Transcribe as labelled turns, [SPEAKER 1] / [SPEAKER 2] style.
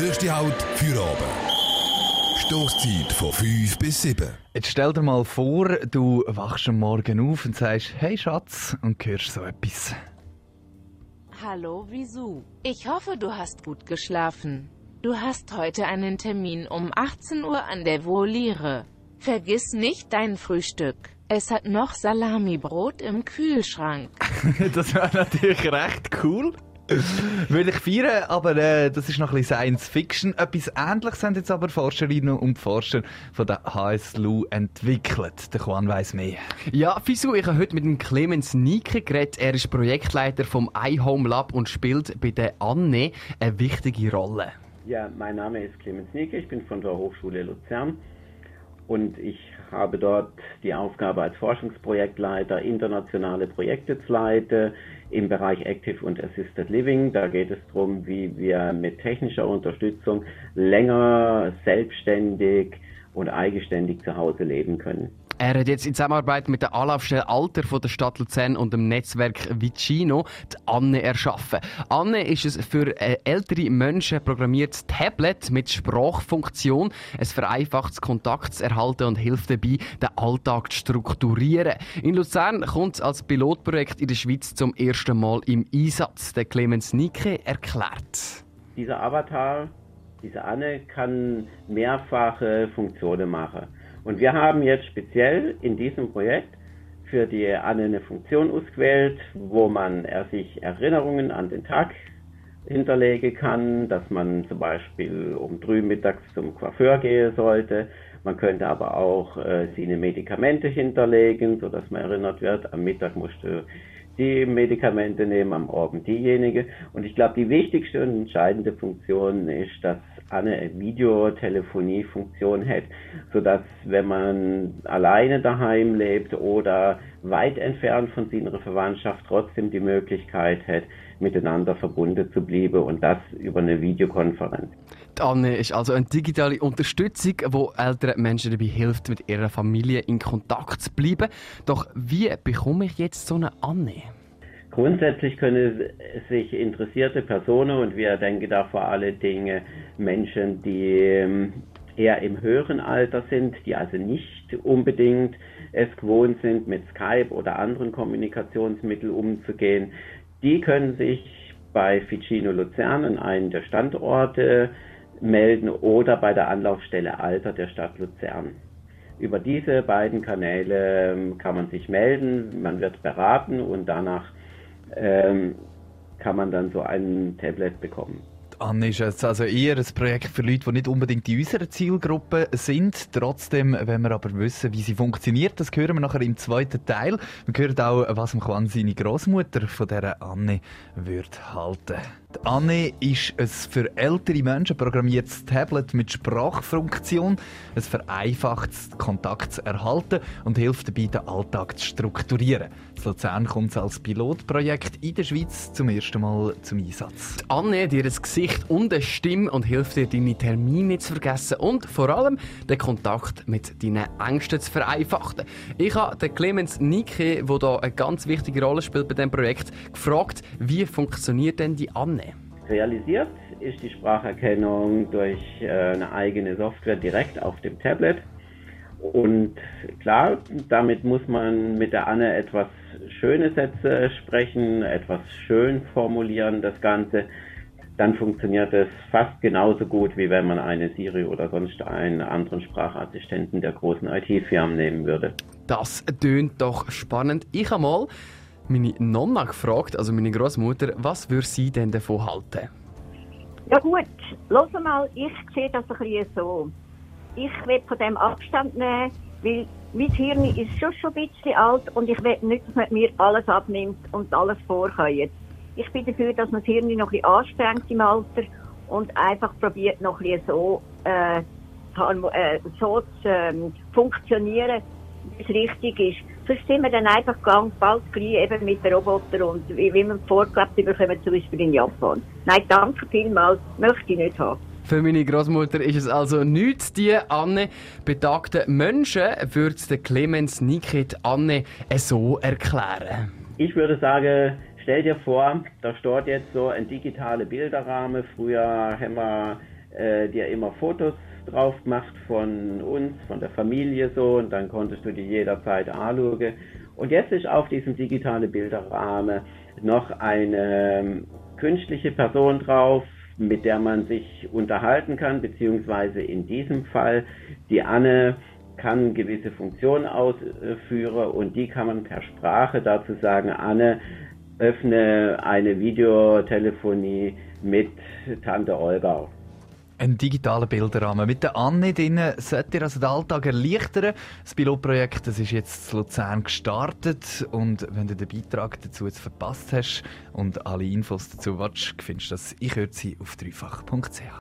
[SPEAKER 1] Nächste Halt für oben. Stoßzeit von 5 bis 7.
[SPEAKER 2] Jetzt stell dir mal vor, du wachst am Morgen auf und sagst, hey Schatz, und hörst so etwas.
[SPEAKER 3] Hallo Visu. Ich hoffe, du hast gut geschlafen. Du hast heute einen Termin um 18 Uhr an der Voliere. Vergiss nicht dein Frühstück. Es hat noch Salamibrot im Kühlschrank.
[SPEAKER 2] das wäre natürlich recht cool. Würde ich feiern, aber äh, das ist noch ein bisschen Science Fiction. Etwas Ähnliches haben jetzt aber Forscherinnen und Forscher von der HSLU entwickelt. Der Juan weiss mehr.
[SPEAKER 4] Ja, Fisu, ich habe heute mit dem Clemens Nike geredet. Er ist Projektleiter vom iHome Lab und spielt bei der Anne eine wichtige Rolle.
[SPEAKER 5] Ja, mein Name ist Clemens Nike, ich bin von der Hochschule Luzern und ich habe dort die Aufgabe als Forschungsprojektleiter internationale Projekte zu leiten im Bereich Active und Assisted Living. Da geht es darum, wie wir mit technischer Unterstützung länger selbstständig und eigenständig zu Hause leben können.
[SPEAKER 4] Er hat jetzt in Zusammenarbeit mit der Anlaufstelle Alter von der Stadt Luzern und dem Netzwerk Vicino die Anne erschaffen. Anne ist es für äh, ältere Menschen programmiertes Tablet mit Sprachfunktion. Es vereinfacht Kontakt zu erhalten und hilft dabei, den Alltag zu strukturieren. In Luzern kommt es als Pilotprojekt in der Schweiz zum ersten Mal im Einsatz. Der Clemens Nike erklärt.
[SPEAKER 5] Dieser Avatar, diese Anne, kann mehrfache Funktionen machen. Und wir haben jetzt speziell in diesem Projekt für die Anne eine Funktion ausgewählt, wo man er sich Erinnerungen an den Tag hinterlegen kann, dass man zum Beispiel um drei mittags zum Coiffeur gehen sollte. Man könnte aber auch äh, seine Medikamente hinterlegen, so dass man erinnert wird, am Mittag musst du die Medikamente nehmen, am Abend diejenige. Und ich glaube, die wichtigste und entscheidende Funktion ist, dass eine Videotelefonie-Funktion hat, sodass wenn man alleine daheim lebt oder weit entfernt von seiner Verwandtschaft trotzdem die Möglichkeit hat, miteinander verbunden zu bleiben und das über eine Videokonferenz.
[SPEAKER 4] Die Anne ist also eine digitale Unterstützung, die älteren Menschen dabei hilft, mit ihrer Familie in Kontakt zu bleiben. Doch wie bekomme ich jetzt so eine Anne?
[SPEAKER 5] Grundsätzlich können sich interessierte Personen, und wir denken da vor allen Dingen Menschen, die ähm, eher im höheren Alter sind, die also nicht unbedingt es gewohnt sind, mit Skype oder anderen Kommunikationsmitteln umzugehen, die können sich bei Ficino Luzern an einen der Standorte melden oder bei der Anlaufstelle Alter der Stadt Luzern. Über diese beiden Kanäle ähm, kann man sich melden, man wird beraten und danach ähm, kann man dann so ein Tablet bekommen.
[SPEAKER 2] Anne ist jetzt also eher ein Projekt für Leute, die nicht unbedingt in unserer Zielgruppe sind. Trotzdem, wenn wir aber wissen, wie sie funktioniert, das hören wir nachher im zweiten Teil. Wir hören auch, was Juan seine Großmutter von dieser Anne wird halten. Die Anne ist ein für ältere Menschen programmiertes Tablet mit Sprachfunktion. Es vereinfacht Kontakt zu erhalten und hilft dabei, den Alltag zu strukturieren. In Luzern kommt es als Pilotprojekt in der Schweiz zum ersten Mal zum Einsatz.
[SPEAKER 4] Die Anne hat ihr Gesicht und eine Stimme und hilft dir, deine Termine nicht zu vergessen und vor allem den Kontakt mit deinen Ängsten zu vereinfachen. Ich habe den Clemens Nike, der hier eine ganz wichtige Rolle spielt bei diesem Projekt, gefragt, wie funktioniert denn die Anne?
[SPEAKER 5] Realisiert ist die Spracherkennung durch äh, eine eigene Software direkt auf dem Tablet. Und klar, damit muss man mit der Anne etwas schöne Sätze sprechen, etwas schön formulieren, das Ganze. Dann funktioniert es fast genauso gut, wie wenn man eine Siri oder sonst einen anderen Sprachassistenten der großen IT-Firmen nehmen würde.
[SPEAKER 4] Das tönt doch spannend. Ich habe mal meine Nonna gefragt, also meine Großmutter, was würde sie denn davon halten?
[SPEAKER 6] Ja gut, los mal, ich sehe das ein bisschen so. Ich will von dem Abstand nehmen, weil mein Hirn ist schon, schon ein bisschen alt und ich will nicht, dass man mir alles abnimmt und alles vorkommt. Ich bin dafür, dass man das Hirn noch ein bisschen anstrengt im Alter und einfach probiert, noch ein bisschen so, äh, äh so zu ähm, funktionieren, wie es richtig ist. Sonst sind wir dann einfach ganz bald gleich eben mit den Robotern und wie, wie wir vorgelebt bekommen, zum Beispiel in Japan. Nein, danke vielmals, möchte ich nicht haben.
[SPEAKER 4] Für meine Großmutter ist es also nichts, die Anne betagten Menschen würde der Clemens Nikit Anne so erklären.
[SPEAKER 5] Ich würde sagen, stell dir vor, da steht jetzt so ein digitaler Bilderrahmen. Früher haben wir äh, dir immer Fotos drauf gemacht von uns, von der Familie so und dann konntest du die jederzeit anschauen. Und jetzt ist auf diesem digitalen Bilderrahmen noch eine ähm, künstliche Person drauf, mit der man sich unterhalten kann, beziehungsweise in diesem Fall die Anne kann gewisse Funktionen ausführen und die kann man per Sprache dazu sagen, Anne, öffne eine Videotelefonie mit Tante Olga.
[SPEAKER 2] Ein digitaler Bilderrahmen. Mit der Anne drin sollte ihr also den Alltag erleichtern. Das Pilotprojekt das ist jetzt in Luzern gestartet. Und wenn du den Beitrag dazu jetzt verpasst hast und alle Infos dazu willst, findest du das Ich höre sie auf dreifach.ch.